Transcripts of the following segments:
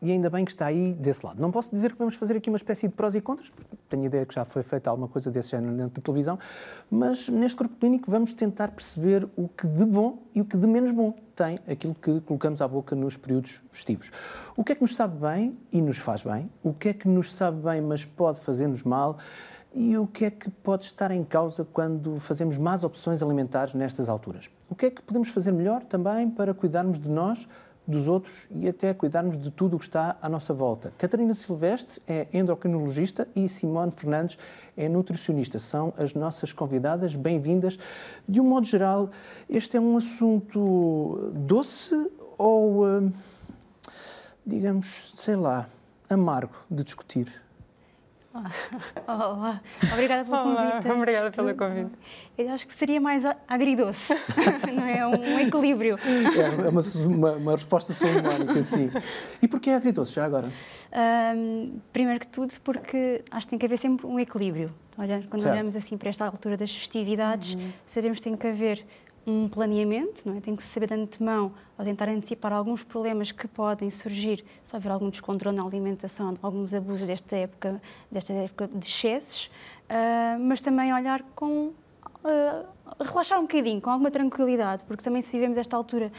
E ainda bem que está aí desse lado. Não posso dizer que vamos fazer aqui uma espécie de prós e contras, tenho a ideia que já foi feita alguma coisa desse género dentro da televisão, mas neste corpo clínico vamos tentar perceber o que de bom e o que de menos bom tem aquilo que colocamos à boca nos períodos festivos. O que é que nos sabe bem e nos faz bem? O que é que nos sabe bem, mas pode fazer-nos mal? E o que é que pode estar em causa quando fazemos más opções alimentares nestas alturas? O que é que podemos fazer melhor também para cuidarmos de nós, dos outros e até cuidarmos de tudo o que está à nossa volta? Catarina Silvestre é endocrinologista e Simone Fernandes é nutricionista. São as nossas convidadas, bem-vindas. De um modo geral, este é um assunto doce ou, hum, digamos, sei lá, amargo de discutir? Olá, obrigada pelo Olá, convite. Obrigada pelo convite. Eu acho que seria mais agridoce, não é? Um equilíbrio. É uma, uma, uma resposta salomónica, sim. E porquê agridoce, já agora? Um, primeiro que tudo, porque acho que tem que haver sempre um equilíbrio. Olha, quando certo. olhamos assim para esta altura das festividades, uhum. sabemos que tem que haver um planeamento, não é? tem que saber de antemão ou tentar antecipar alguns problemas que podem surgir se houver algum descontrole na alimentação, alguns abusos desta época, desta época de excessos, uh, mas também olhar com uh, relaxar um bocadinho, com alguma tranquilidade, porque também se vivemos esta altura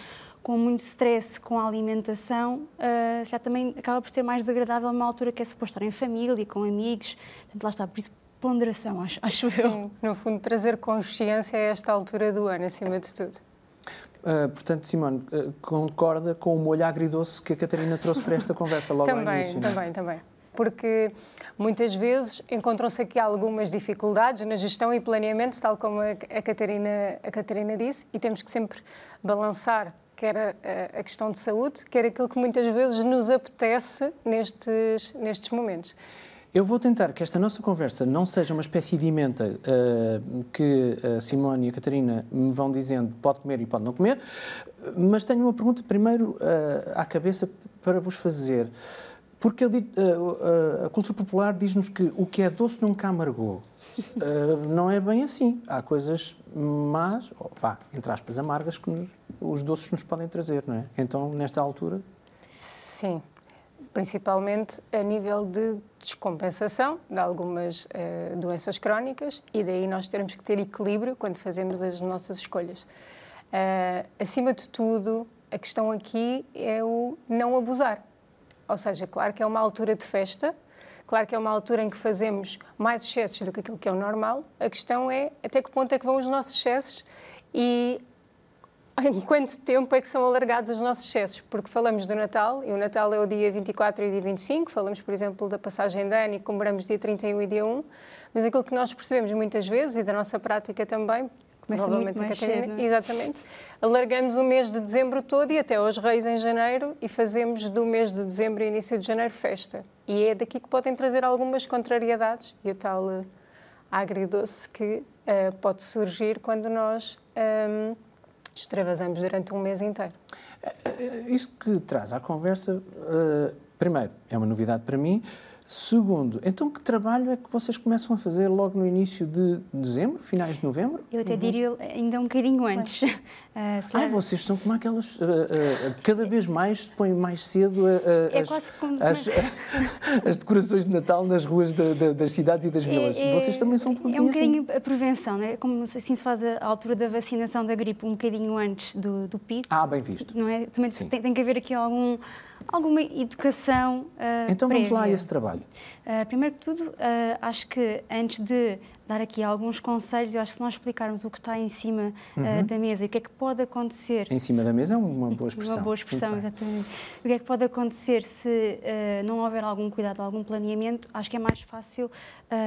com muito stress com a alimentação, uh, já também acaba por ser mais desagradável numa altura que é suposto estar em família, com amigos, portanto, lá está, por isso ponderação, acho, acho Sim, eu. Sim, no fundo, trazer consciência a esta altura do ano, acima de tudo. Uh, portanto, Simone, uh, concorda com o molho agridoce que a Catarina trouxe para esta conversa logo também, ao início? Também, não? também. Porque muitas vezes encontram-se aqui algumas dificuldades na gestão e planeamento, tal como a, a, Catarina, a Catarina disse, e temos que sempre balançar quer a, a, questão de saúde, quer aquilo que muitas vezes nos apetece nestes, nestes momentos. Eu vou tentar que esta nossa conversa não seja uma espécie de emenda uh, que a Simone e a Catarina me vão dizendo pode comer e pode não comer, mas tenho uma pergunta primeiro uh, à cabeça para vos fazer. Porque uh, a cultura popular diz-nos que o que é doce nunca amargou. não é bem assim. Há coisas más, ou vá, entre aspas, amargas que nos, os doces nos podem trazer, não é? Então, nesta altura. Sim, principalmente a nível de descompensação de algumas uh, doenças crónicas e daí nós teremos que ter equilíbrio quando fazemos as nossas escolhas. Uh, acima de tudo, a questão aqui é o não abusar. Ou seja, claro que é uma altura de festa, claro que é uma altura em que fazemos mais excessos do que aquilo que é o normal. A questão é até que ponto é que vão os nossos excessos e em quanto tempo é que são alargados os nossos excessos? Porque falamos do Natal, e o Natal é o dia 24 e dia 25, falamos, por exemplo, da passagem de ano e comemoramos dia 31 e dia 1, mas aquilo que nós percebemos muitas vezes, e da nossa prática também, Começa muito mais cedo, é? exatamente, alargamos o mês de dezembro todo e até aos Reis em janeiro e fazemos do mês de dezembro e início de janeiro festa. E é daqui que podem trazer algumas contrariedades e o tal uh, agridoce que uh, pode surgir quando nós... Um, extravasamos durante um mês inteiro. É, é, isso que traz à conversa, uh, primeiro, é uma novidade para mim. Segundo, então que trabalho é que vocês começam a fazer logo no início de dezembro, finais de novembro? Eu até uhum. diria ainda um bocadinho antes. Uh, ah, vocês são como aquelas. Uh, uh, cada vez mais se põem mais cedo é as, como... as, as, decorações de Natal nas ruas de, de, das cidades e das é, vilas. É, vocês também são um bocadinho. É um bocadinho assim. a prevenção, não é? Como assim se faz a altura da vacinação da gripe um bocadinho antes do, do pico. Ah, bem visto. Não é? Também tem, tem, que haver aqui algum alguma educação. Uh, então vamos lá a esse trabalho. Uh, primeiro que tudo, uh, acho que antes de dar aqui alguns conselhos, eu acho que se nós explicarmos o que está em cima uhum. da mesa e o que é que pode acontecer. Em cima se... da mesa é uma boa expressão. Uma boa expressão, exatamente. O que é que pode acontecer se não houver algum cuidado, algum planeamento, acho que é mais fácil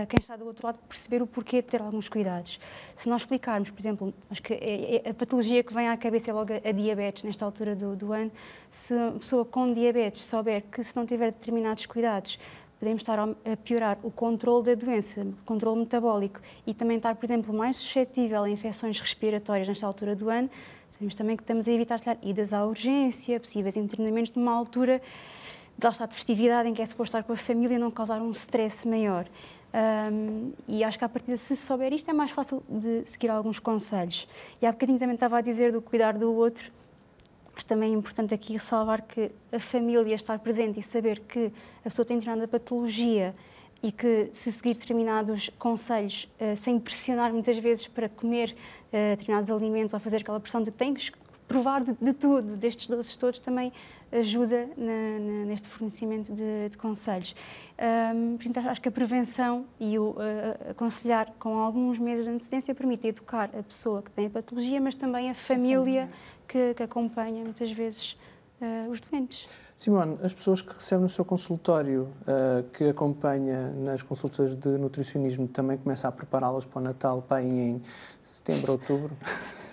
quem está do outro lado perceber o porquê de ter alguns cuidados. Se nós explicarmos, por exemplo, acho que é, é a patologia que vem à cabeça é logo a, a diabetes nesta altura do, do ano, se a pessoa com diabetes souber que se não tiver determinados cuidados, podemos estar a piorar o controle da doença, o controle metabólico e também estar, por exemplo, mais suscetível a infecções respiratórias nesta altura do ano, sabemos também que estamos a evitar calhar, idas à urgência, possíveis internamentos numa altura de, lá de festividade em que é suposto estar com a família e não causar um stress maior. Um, e acho que a partir de se souber isto é mais fácil de seguir alguns conselhos. E há bocadinho também estava a dizer do cuidar do outro, Mas também é importante aqui ressalvar que a família estar presente e saber que a pessoa tem determinada patologia e que se seguir determinados conselhos, uh, sem pressionar muitas vezes para comer uh, determinados alimentos ou fazer aquela pressão de que tens que provar de, de tudo, destes doces todos, também ajuda na, na, neste fornecimento de, de conselhos. Um, portanto, acho que a prevenção e o uh, aconselhar com alguns meses de antecedência permite educar a pessoa que tem a patologia, mas também a família, a família. Que, que acompanha muitas vezes uh, os doentes. Simone, as pessoas que recebem no seu consultório, uh, que acompanha nas consultas de nutricionismo, também começa a prepará-las para o Natal, para em setembro, outubro?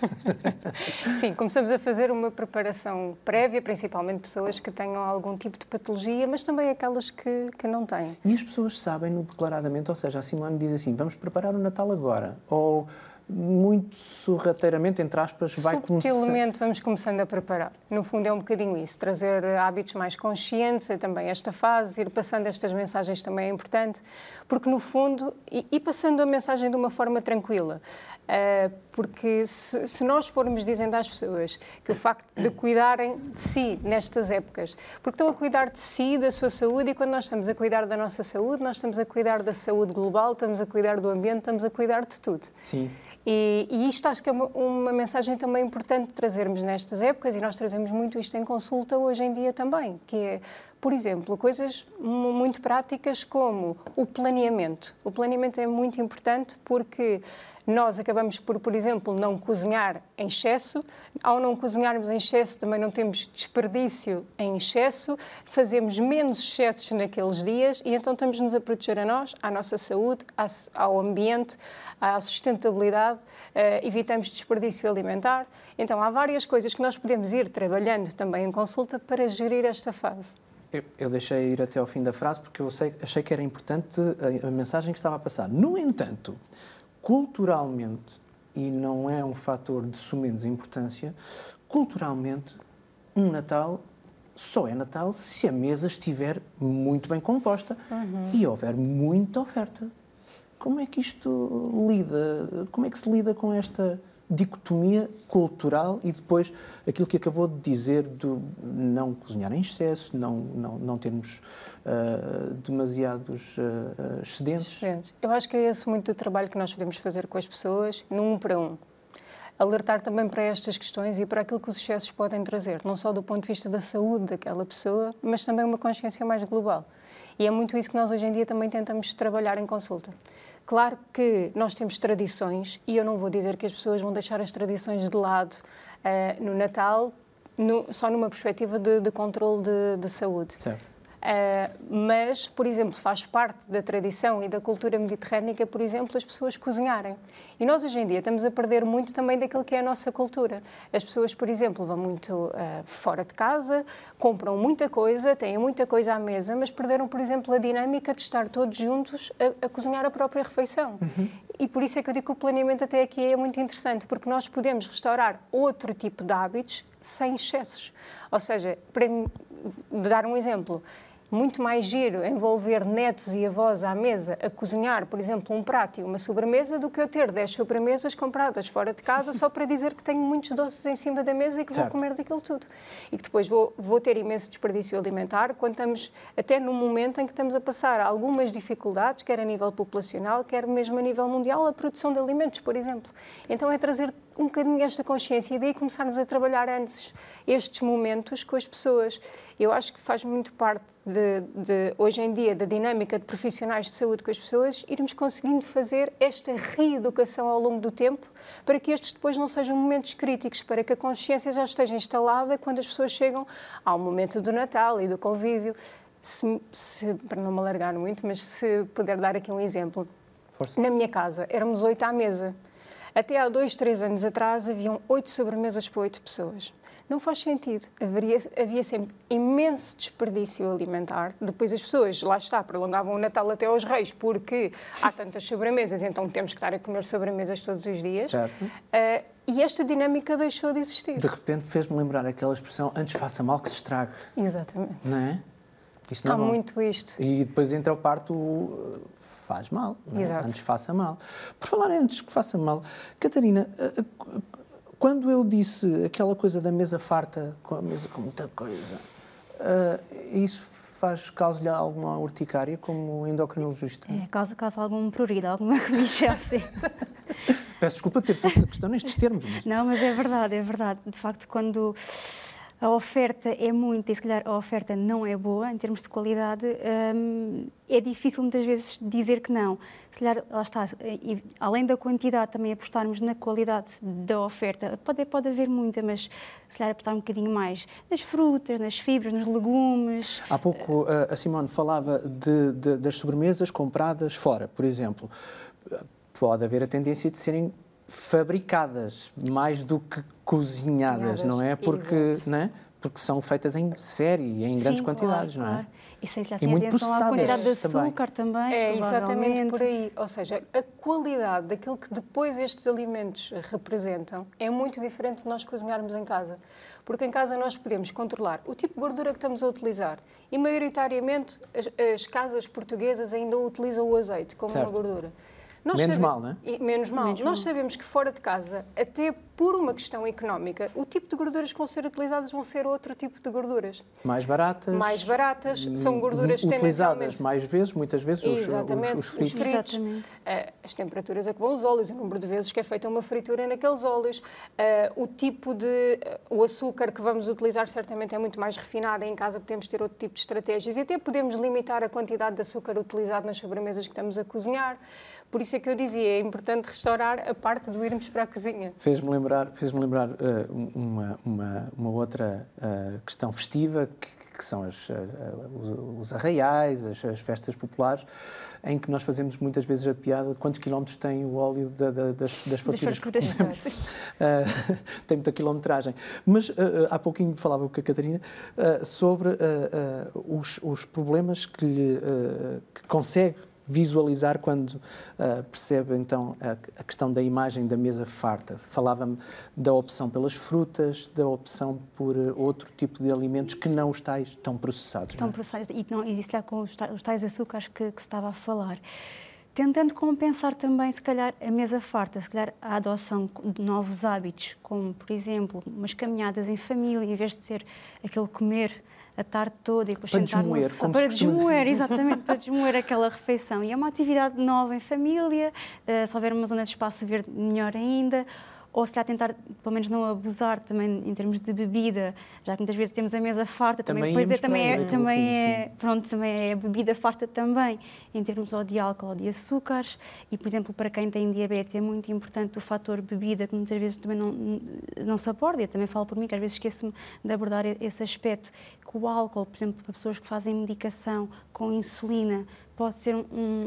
Sim, começamos a fazer uma preparação prévia, principalmente pessoas que tenham algum tipo de patologia, mas também aquelas que, que não têm. E as pessoas sabem-no declaradamente, ou seja, a Simone diz assim, vamos preparar o Natal agora, ou muito sorrateiramente, entre aspas, vai começar... Subtilmente vamos começando a preparar. No fundo é um bocadinho isso, trazer hábitos mais conscientes, é também esta fase, ir passando estas mensagens também é importante, porque no fundo, e, e passando a mensagem de uma forma tranquila, uh, porque se, se, nós formos dizendo às pessoas que o facto de cuidarem de si nestas épocas, porque estão a cuidar de si, da sua saúde, e quando nós estamos a cuidar da nossa saúde, nós estamos a cuidar da saúde global, estamos a cuidar do ambiente, estamos a cuidar de tudo. Sim. E, e, isto acho que é uma, uma, mensagem também importante trazermos nestas épocas, e nós trazemos muito isto em consulta hoje em dia também, que é, por exemplo, coisas muito práticas como o planeamento. O planeamento é muito importante porque nós acabamos por, por exemplo, não cozinhar em excesso. Ao não cozinharmos em excesso, também não temos desperdício em excesso, fazemos menos excessos naqueles dias e então estamos-nos a proteger a nós, à nossa saúde, ao ambiente, à sustentabilidade, uh, evitamos desperdício alimentar. Então, há várias coisas que nós podemos ir trabalhando também em consulta para gerir esta fase. Eu, eu deixei ir até ao fim da frase porque eu sei, achei que era importante a, a mensagem que estava a passar. No entanto, culturalmente, e não é um fator de sumenos importância, culturalmente, um Natal só é Natal se a mesa estiver muito bem composta uhum. e houver muita oferta. Como é que isto lida? Como é que se lida com esta dicotomia cultural e depois aquilo que acabou de dizer do não cozinhar em excesso, não, não, não termos uh, demasiados uh, excedentes. excedentes. Eu acho que é esse muito o trabalho que nós podemos fazer com as pessoas, num para um. Alertar também para estas questões e para aquilo que os excessos podem trazer, não só do ponto de vista da saúde daquela pessoa, mas também uma consciência mais global. E é muito isso que nós hoje em dia também tentamos trabalhar em consulta. Claro que nós temos tradições e eu não vou dizer que as pessoas vão deixar as tradições de lado uh, no Natal, no, só numa perspectiva de, de controle de, de saúde. Certo. Uh, mas, por exemplo, faz parte da tradição e da cultura mediterrânica, por exemplo, as pessoas cozinharem. E nós, hoje em dia, estamos a perder muito também daquilo que é a nossa cultura. As pessoas, por exemplo, vão muito uh, fora de casa, compram muita coisa, têm muita coisa à mesa, mas perderam, por exemplo, a dinâmica de estar todos juntos a, a cozinhar a própria refeição. Uhum. E por isso é que eu digo que o planeamento até aqui é muito interessante, porque nós podemos restaurar outro tipo de hábitos sem excessos. Ou seja, para dar um exemplo, muito mais giro envolver netos e avós à mesa a cozinhar, por exemplo, um prato e uma sobremesa, do que eu ter 10 sobremesas compradas fora de casa só para dizer que tenho muitos doces em cima da mesa e que certo. vou comer daquilo tudo. E que depois vou, vou ter imenso desperdício alimentar quando estamos, até no momento em que estamos a passar algumas dificuldades, quer a nível populacional, quer mesmo a nível mundial, a produção de alimentos, por exemplo. Então é trazer um bocadinho esta consciência e daí começarmos a trabalhar antes estes momentos com as pessoas. Eu acho que faz muito parte de, de, hoje em dia, da dinâmica de profissionais de saúde com as pessoas, irmos conseguindo fazer esta reeducação ao longo do tempo para que estes depois não sejam momentos críticos, para que a consciência já esteja instalada quando as pessoas chegam ao momento do Natal e do convívio. Se, se, para não me alargar muito, mas se puder dar aqui um exemplo. Força. Na minha casa, éramos oito à mesa. Até há dois, três anos atrás haviam oito sobremesas para oito pessoas. Não faz sentido. Haveria, havia sempre imenso desperdício alimentar. Depois as pessoas, lá está, prolongavam o Natal até aos Reis porque há tantas sobremesas, então temos que estar a comer sobremesas todos os dias. Certo. Uh, e esta dinâmica deixou de existir. De repente fez-me lembrar aquela expressão antes faça mal que se estrague. Exatamente. Não é? Isto não Há é muito isto. E depois entra o parto faz mal. É? Antes faça mal. Por falar antes que faça mal, Catarina, eh, eh, quando eu disse aquela coisa da mesa farta, com a mesa com muita coisa, uh, isso faz causa-lhe alguma urticária como endocrinologista? É, causa, causa algum prurido, alguma coisa assim. Peço desculpa ter posto a questão nestes termos. Mas... Não, mas é verdade, é verdade. De facto, quando a oferta é muita e se calhar a oferta não é boa em termos de qualidade, hum, é difícil muitas vezes dizer que não. Se calhar, lá está, e, além da quantidade, também apostarmos na qualidade da oferta. Pode, pode haver muita, mas se calhar apostar um bocadinho mais nas frutas, nas fibras, nos legumes. Há pouco a Simone falava de, de, das sobremesas compradas fora, por exemplo. Pode haver a tendência de serem fabricadas mais do que cozinhadas, não é? Porque, não é? Porque são feitas em série, em grandes Sim, quantidades, claro, não é? Claro. E sem se e atenção à quantidade de açúcar também. também é exatamente por aí. Ou seja, a qualidade daquilo que depois estes alimentos representam é muito diferente de nós cozinharmos em casa. Porque em casa nós podemos controlar o tipo de gordura que estamos a utilizar. E maioritariamente as, as casas portuguesas ainda utilizam o azeite como certo. uma gordura. Nós menos sabe... mal, não é? Menos mal. Menos Nós mal. sabemos que fora de casa, até por uma questão económica, o tipo de gorduras que vão ser utilizadas vão ser outro tipo de gorduras. Mais baratas. Mais baratas, são gorduras Utilizadas mais vezes, muitas vezes, Exatamente, os, os, os fritos. Os fritos. Uh, as temperaturas a que vão os óleos, o número de vezes que é feita uma fritura naqueles óleos, uh, o tipo de... Uh, o açúcar que vamos utilizar certamente é muito mais refinado, em casa podemos ter outro tipo de estratégias e até podemos limitar a quantidade de açúcar utilizado nas sobremesas que estamos a cozinhar. Por isso é que eu dizia, é importante restaurar a parte do irmos para a cozinha. Fez-me lembrar, fez lembrar uh, uma, uma, uma, outra uh, questão festiva, que, que são as, uh, os, os, arraiais, as, as, festas populares, em que nós fazemos muitas vezes a piada de quantos quilómetros tem o óleo da, da, das, das faturas comemos. tem muita quilometragem. Mas há pouquinho falava com a Catarina sobre os, os, problemas que, lhe, que consegue visualizar quando uh, percebe então a, a, questão da imagem da mesa farta. Falava-me da opção pelas frutas, da opção por uh, outro tipo de alimentos que não os tais tão processados. Tão é? processados e não existe lá com os tais, os tais açúcares que, que se estava a falar tentando compensar também, se calhar, a mesa farta, se calhar a adoção de novos hábitos, como, por exemplo, umas caminhadas em família, em vez de ser aquele comer a tarde toda e depois para sentar desmoer, no para desmoer, exatamente, para desmoer aquela refeição. E é uma atividade nova em família, uh, se houver uma zona de espaço verde, melhor ainda ou se calhar tentar, pelo menos, não abusar também em termos de bebida, já que muitas vezes temos a mesa farta, também, também, é, também, é, também, é, pronto, também é bebida farta também, em termos ou de álcool ou de açúcares, e, por exemplo, para quem tem diabetes é muito importante o fator bebida, que muitas vezes também não, não se aborda, eu também falo por mim, que às vezes esqueço-me de abordar esse aspecto, que o álcool, por exemplo, para pessoas que fazem medicação com insulina, pode ser um,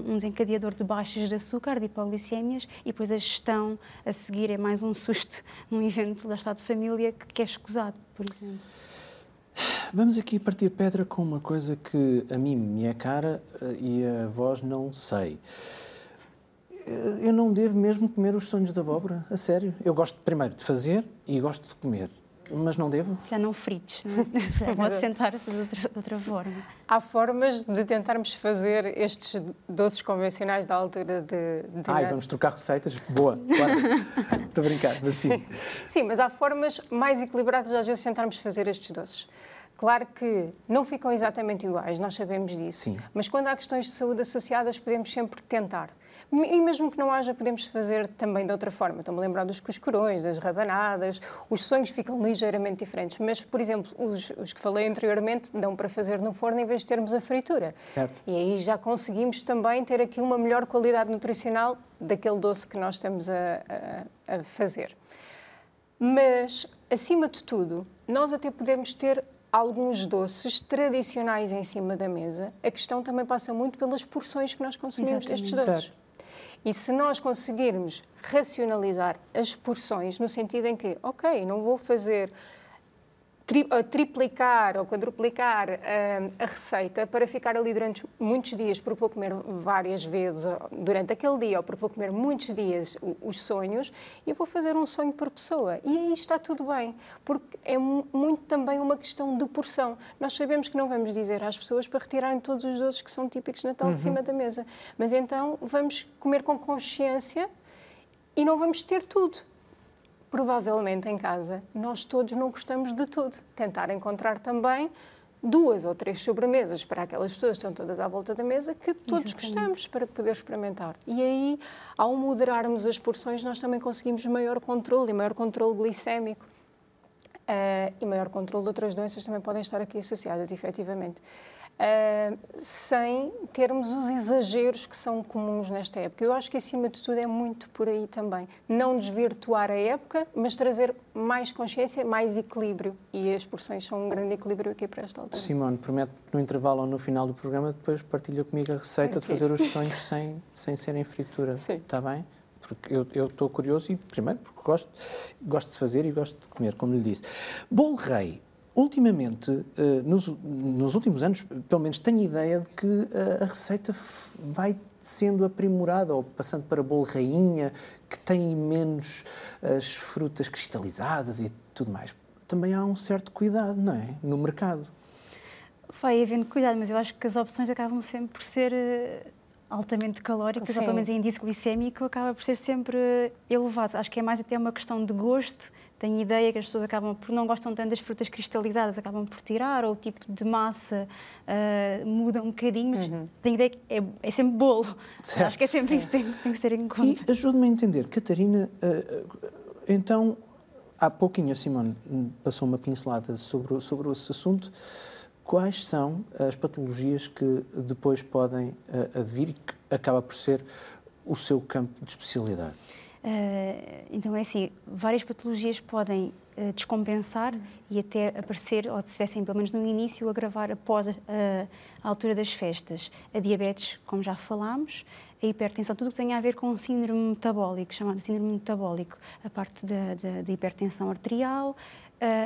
um, desencadeador de baixas de açúcar, de hipoglicémias, e depois a gestão a seguir é mais um susto num evento da estado de família que, que é escusado, por exemplo. Vamos aqui partir pedra com uma coisa que a mim me é cara eh, e a vós não sei. Eh, eu não devo mesmo comer os sonhos da abóbora, a sério. Eu gosto primeiro de fazer e gosto de comer mas não devo? Já não fritos, não? É? pode tentar de outra, de outra forma. Há formas de tentarmos fazer estes doces convencionais da altura de... de Ai, vamos trocar receitas? Boa, claro. Estou a brincar, mas sim. Sim, mas há formas mais equilibradas às vezes de tentarmos fazer estes doces. Claro que não ficam exatamente iguais, nós sabemos disso. Sim. Mas quando há questões de saúde associadas, podemos sempre tentar. E mesmo que não haja, podemos fazer também de outra forma. Estou-me a lembrar dos cuscurões, das rabanadas. Os sonhos ficam ligeiramente diferentes. Mas, por exemplo, os, os que falei anteriormente dão para fazer no forno em vez de termos a fritura. Certo. E aí já conseguimos também ter aqui uma melhor qualidade nutricional daquele doce que nós estamos a, a, a fazer. Mas, acima de tudo, nós até podemos ter alguns doces tradicionais em cima da mesa. A questão também passa muito pelas porções que nós consumimos Exatamente. destes doces. E se nós conseguirmos racionalizar as porções, no sentido em que, ok, não vou fazer tri, triplicar ou quadruplicar uh, a receita para ficar ali durante muitos dias, porque vou comer várias vezes durante aquele dia, ou porque vou comer muitos dias os sonhos, e vou fazer um sonho por pessoa. E aí está tudo bem, porque é muito também uma questão de porção. Nós sabemos que não vamos dizer às pessoas para retirarem todos os doces que são típicos de Natal uhum. de cima da mesa, mas então vamos comer com consciência e não vamos ter tudo provavelmente em casa nós todos não gostamos de tudo. Tentar encontrar também duas ou três sobremesas para aquelas pessoas que estão todas à volta da mesa que todos Exatamente. gostamos para poder experimentar. E aí, ao moderarmos as porções, nós também conseguimos maior controle e maior controle glicémico. Uh, e maior controle de outras doenças também podem estar aqui associadas, efetivamente uh, sem termos os exageros que são comuns nesta época. Eu acho que, acima de tudo, é muito por aí também. Não desvirtuar a época, mas trazer mais consciência, mais equilíbrio. E as porções são um grande equilíbrio aqui para esta altura. Simone, promete no intervalo ou no final do programa, depois partilha comigo a receita de fazer os sonhos sem, sem serem fritura. Sim. Está bem? Porque eu estou curioso e, primeiro, porque gosto, gosto de fazer e gosto de comer, como lhe disse. Bolo rei, Ultimamente, eh, nos, nos, últimos anos, pelo menos tenho ideia de que eh, a receita vai sendo aprimorada ou passando para bolo rainha, que tem menos as frutas cristalizadas e tudo mais. Também há um certo cuidado, não é? No mercado. Vai havendo cuidado, mas eu acho que as opções acabam sempre por ser eh, altamente calóricas, Sim. ou pelo menos em índice glicémico, acaba por ser sempre elevado. Acho que é mais até uma questão de gosto tenho ideia que as pessoas acabam por não gostam tanto das frutas cristalizadas, acabam por tirar, ou o tipo de massa uh, muda um bocadinho, mas uhum. tenho ideia que é, é sempre bolo. Certo. Acho que é sempre isso que tem, tem que ser em conta. E ajude-me a entender, Catarina, uh, então, há pouquinho a Simone passou uma pincelada sobre, sobre esse assunto. Quais são as patologias que depois podem uh, advir e que acaba por ser o seu campo de especialidade? Uh, então é assim, várias patologias podem uh, descompensar e até aparecer, ou se estivessem pelo menos no início, agravar após a, a, altura das festas. A diabetes, como já falámos, a hipertensão, tudo o que tenha a ver com o síndrome metabólico, chamado síndrome metabólico, a parte da, da, da hipertensão arterial,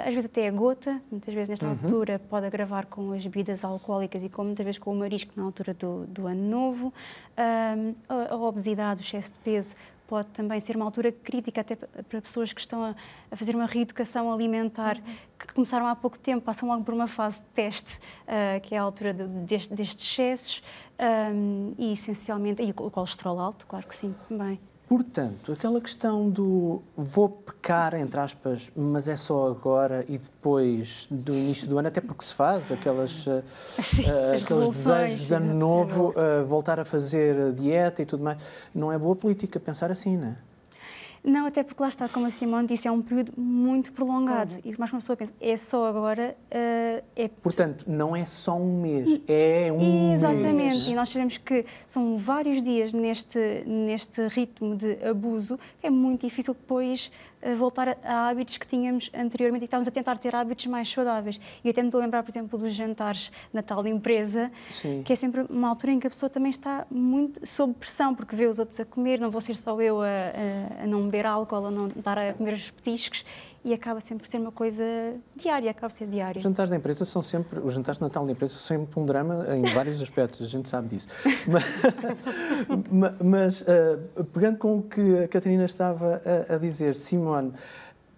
às vezes até a gota, muitas vezes nesta uhum. altura pode agravar com as bebidas alcoólicas e com, muitas vezes com o marisco na altura do, do ano novo, a, a obesidade, o excesso de peso pode também ser uma altura crítica até para pessoas que estão a, a fazer uma reeducação alimentar, uhum. que começaram há pouco tempo, passam logo por uma fase de teste, uh, que é a altura de, deste, destes excessos, um, e essencialmente, e o colesterol alto, claro que sim, também. Portanto, aquela questão do vou pecar, entre aspas, mas é só agora e depois do início do ano, até porque se faz aquelas, uh, aqueles desejos de ano novo, uh, voltar a fazer dieta e tudo mais, não é boa política pensar assim, não é? Não, até porque lá está, como a Simone disse, é um período muito prolongado. Uhum. E mais uma pessoa pensa, é só agora. Uh, é... Portanto, não é só um mês, é um Exatamente. mês. E nós sabemos que são vários dias neste, neste ritmo de abuso, é muito difícil depois voltar a, hábitos que tínhamos anteriormente e estávamos a tentar ter hábitos mais saudáveis. E até me estou a lembrar, por exemplo, dos jantares Natal de empresa, Sim. que é sempre uma altura em que a pessoa também está muito sob pressão, porque vê os outros a comer, não vou ser só eu a, a, a não beber álcool, a não dar a comer os petiscos e acaba sempre por ser uma coisa diária, acaba por ser diária. Os jantares da empresa são sempre, os jantares de Natal da empresa são sempre um drama em vários aspectos, a gente sabe disso. mas, mas uh, pegando com o que a Catarina estava a, a dizer, Simone,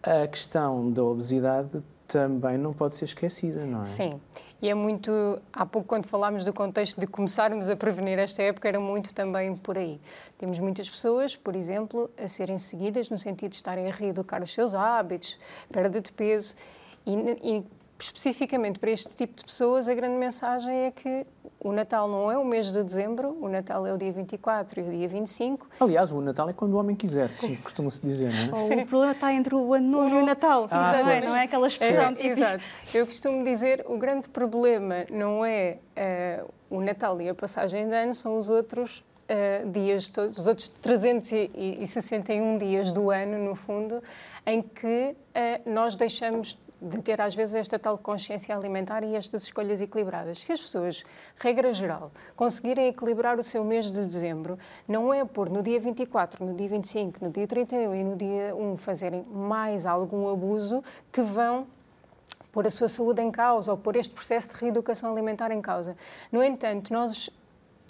a questão da obesidade também não pode ser esquecida, não é? Sim, e é muito. Há pouco, quando falámos do contexto de começarmos a prevenir esta época, era muito também por aí. Temos muitas pessoas, por exemplo, a serem seguidas no sentido de estarem a reeducar os seus hábitos, perda de peso, e, e especificamente para este tipo de pessoas, a grande mensagem é que o Natal não é o mês de dezembro, o Natal é o dia 24 e o dia 25. Aliás, o Natal é quando o homem quiser, como costuma-se dizer, não é? o problema está entre o ano novo e o Natal, ah, não, é? não é aquela expressão é, Exato. Eu costumo dizer, o grande problema não é uh, o Natal e a passagem de ano, são os outros Uh, dias, todos, os outros 361 dias do ano, no fundo, em que uh, nós deixamos de ter às vezes esta tal consciência alimentar e estas escolhas equilibradas. Se as pessoas, regra geral, conseguirem equilibrar o seu mês de dezembro, não é por no dia 24, no dia 25, no dia 31 e no dia 1 fazerem mais algum abuso que vão pôr a sua saúde em causa ou pôr este processo de reeducação alimentar em causa. No entanto, nós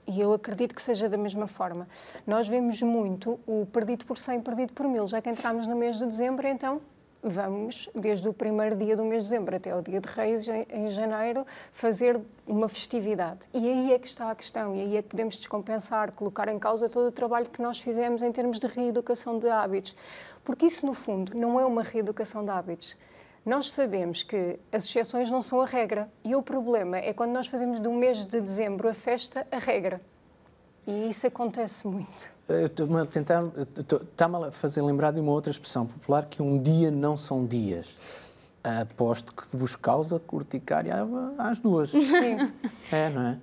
e eu acredito que seja da mesma forma. Nós vemos muito o perdido por 100, perdido por mil. Já que entramos no mês de dezembro, então vamos, desde o primeiro dia do mês de dezembro até o dia de Reis, em janeiro, fazer uma festividade. E aí é que está a questão, e aí é que podemos descompensar, colocar em causa todo o trabalho que nós fizemos em termos de reeducação de hábitos. Porque isso, no fundo, não é uma reeducação de hábitos. Nós sabemos que as exceções não são a regra, e o problema é quando nós fazemos do mês de dezembro a festa a regra. E isso acontece muito. Estou-me a tentar. Está-me a fazer lembrar de uma outra expressão popular que um dia não são dias. Aposto que vos causa urticária às duas. Sim. É, não é?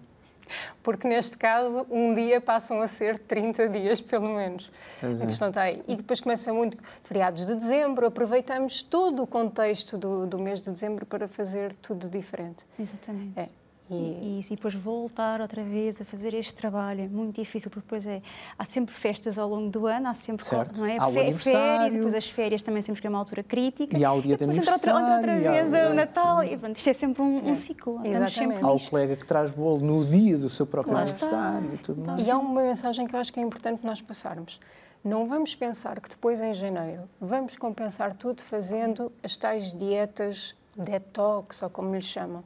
Porque neste caso, um dia passam a ser 30 dias, pelo menos. Pois a é. questão está aí. E depois começa muito feriados de dezembro, aproveitamos todo o contexto do, do mês de dezembro para fazer tudo diferente. Exatamente. É. E, e, depois voltar outra vez a fazer este trabalho é muito difícil, porque depois é, há sempre festas ao longo do ano, há sempre certo. não é? há Fe férias, depois as férias também sempre que é uma altura crítica. E há o dia de aniversário. Outra, outra vez o Natal, e pronto, isto é sempre um, um ciclo. Exatamente. Há o colega que traz bolo no dia do seu próprio aniversário e tudo mais. E há uma mensagem que eu acho que é importante nós passarmos. Não vamos pensar que depois, em janeiro, vamos compensar tudo fazendo as tais dietas detox, ou como lhe chamam.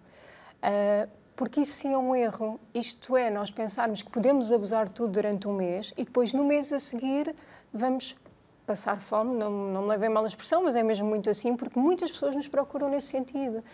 Uh, porque isso sim é um erro. Isto é, nós pensarmos que podemos abusar tudo durante um mês e depois no mês a seguir vamos passar fome, não, não me levem mal a expressão, mas é mesmo muito assim, porque muitas pessoas nos procuram nesse sentido.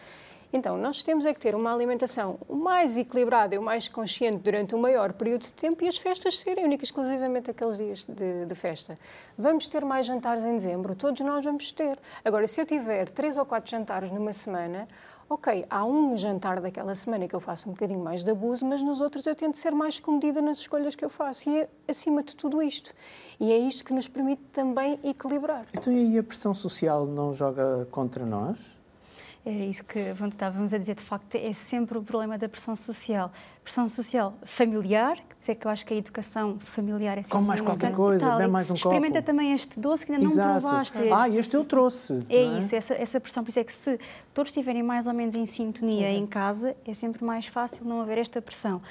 Então, nós temos é que ter uma alimentação o mais equilibrada e o mais consciente durante um maior período de tempo e as festas serem únicas, exclusivamente aqueles dias de, de, festa. Vamos ter mais jantares em dezembro, todos nós vamos ter. Agora, se eu tiver três ou quatro jantares numa semana, ok, há um jantar daquela semana que eu faço um bocadinho mais de abuso, mas nos outros eu tento ser mais comedida nas escolhas que eu faço. E é acima de tudo isto. E é isto que nos permite também equilibrar. Então, e a pressão social não joga contra nós? Era isso que estávamos a dizer, de facto, é sempre o problema da pressão social. Pressão social familiar, por é que eu acho que a educação familiar é sempre Como mais qualquer coisa, bem mais um Experimenta copo. também este doce que ainda Exato. não provaste. Este. Ah, este eu trouxe. É, é? isso, essa, essa pressão. Por isso é que se todos estiverem mais ou menos em sintonia Exato. em casa, é sempre mais fácil não haver esta pressão.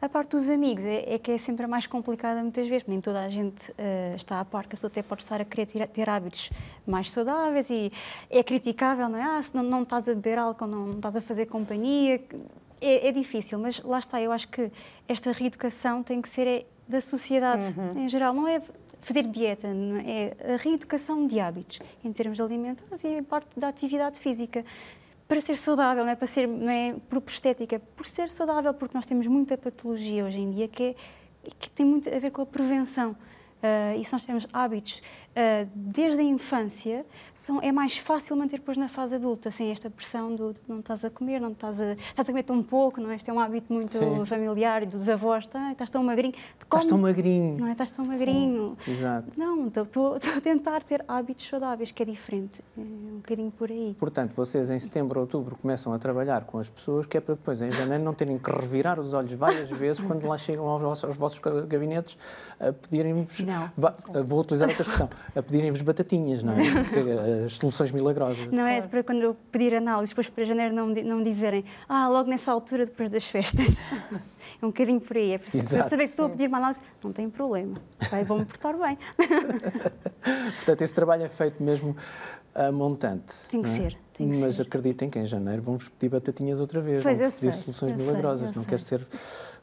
A parte dos amigos é, é, que é sempre a mais complicada muitas vezes, nem toda a gente uh, está a par, que a pessoa até pode estar a querer ter, ter, hábitos mais saudáveis e é criticável, não é? Ah, se não, não estás a beber álcool, não, não estás a fazer companhia, é, é, difícil, mas lá está, eu acho que esta reeducação tem que ser é, da sociedade uhum. em geral, não é fazer dieta, é a reeducação de hábitos em termos alimentares e a parte da atividade física para ser saudável, não é para ser não é por estética, por ser saudável, porque nós temos muita patologia hoje em dia que, é, que tem muito a ver com a prevenção. Uh, e se nós tivermos hábitos uh, desde a infância, são, é mais fácil manter depois na fase adulta, sem esta pressão do não estás a comer, não estás a, estás a comer tão pouco, não é? Este é um hábito muito Sim. familiar dos avós, tá, estás tão magrinho. Estás tão magrinho. Não é? Estás tão magrinho. Sim. Exato. Não, estou a tentar ter hábitos saudáveis, que é diferente. É um bocadinho por aí. Portanto, vocês em setembro, outubro começam a trabalhar com as pessoas, que é para depois, em janeiro, não terem que revirar os olhos várias vezes quando lá chegam aos vossos, aos vossos gabinetes a pedirem-vos. Vou utilizar outra expressão. A pedirem-vos batatinhas, não é? As soluções milagrosas. Não é para quando eu pedir análise, depois para janeiro não, não dizerem, ah, logo nessa altura, depois das festas. É um bocadinho por aí. É para saber que estou a pedir uma análise, não tem problema. Vou-me portar bem. Portanto, esse trabalho é feito mesmo a montante. Tem que é? ser. Tem que Mas ser. acreditem que em janeiro vamos pedir batatinhas outra vez. Pois vamos pedir sei, soluções milagrosas. Sei, não quero ser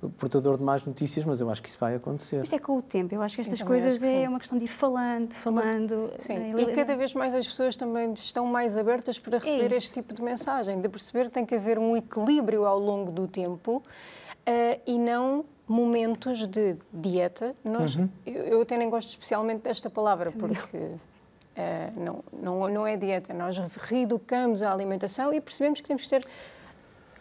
portador de más notícias, mas eu acho que isso vai acontecer. Isto é com o tempo. Eu acho que estas coisas é sim. uma questão de ir falando, falando. Sim, é, e cada vez mais as pessoas também estão mais abertas para receber é este tipo de mensagem, de perceber que tem que haver um equilíbrio ao longo do tempo uh, e não momentos de dieta. Nós, uhum. eu, eu até nem gosto especialmente desta palavra, porque uh, não, não, não é dieta. Nós reeducamos a alimentação e percebemos que temos que ter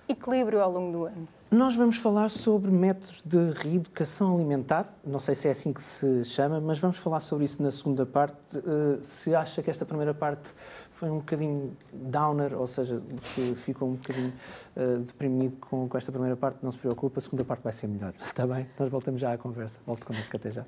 equilíbrio ao longo do ano. Nós vamos falar sobre métodos de reeducação alimentar. Não sei se é assim que se chama, mas vamos falar sobre isso na segunda parte. Uh, se acha que esta primeira parte foi um bocadinho downer, ou seja, se ficou um bocadinho uh, deprimido com esta primeira parte, não se preocupe, a segunda parte vai ser melhor. Está bem? Nós voltamos já à conversa. Volto connosco até já.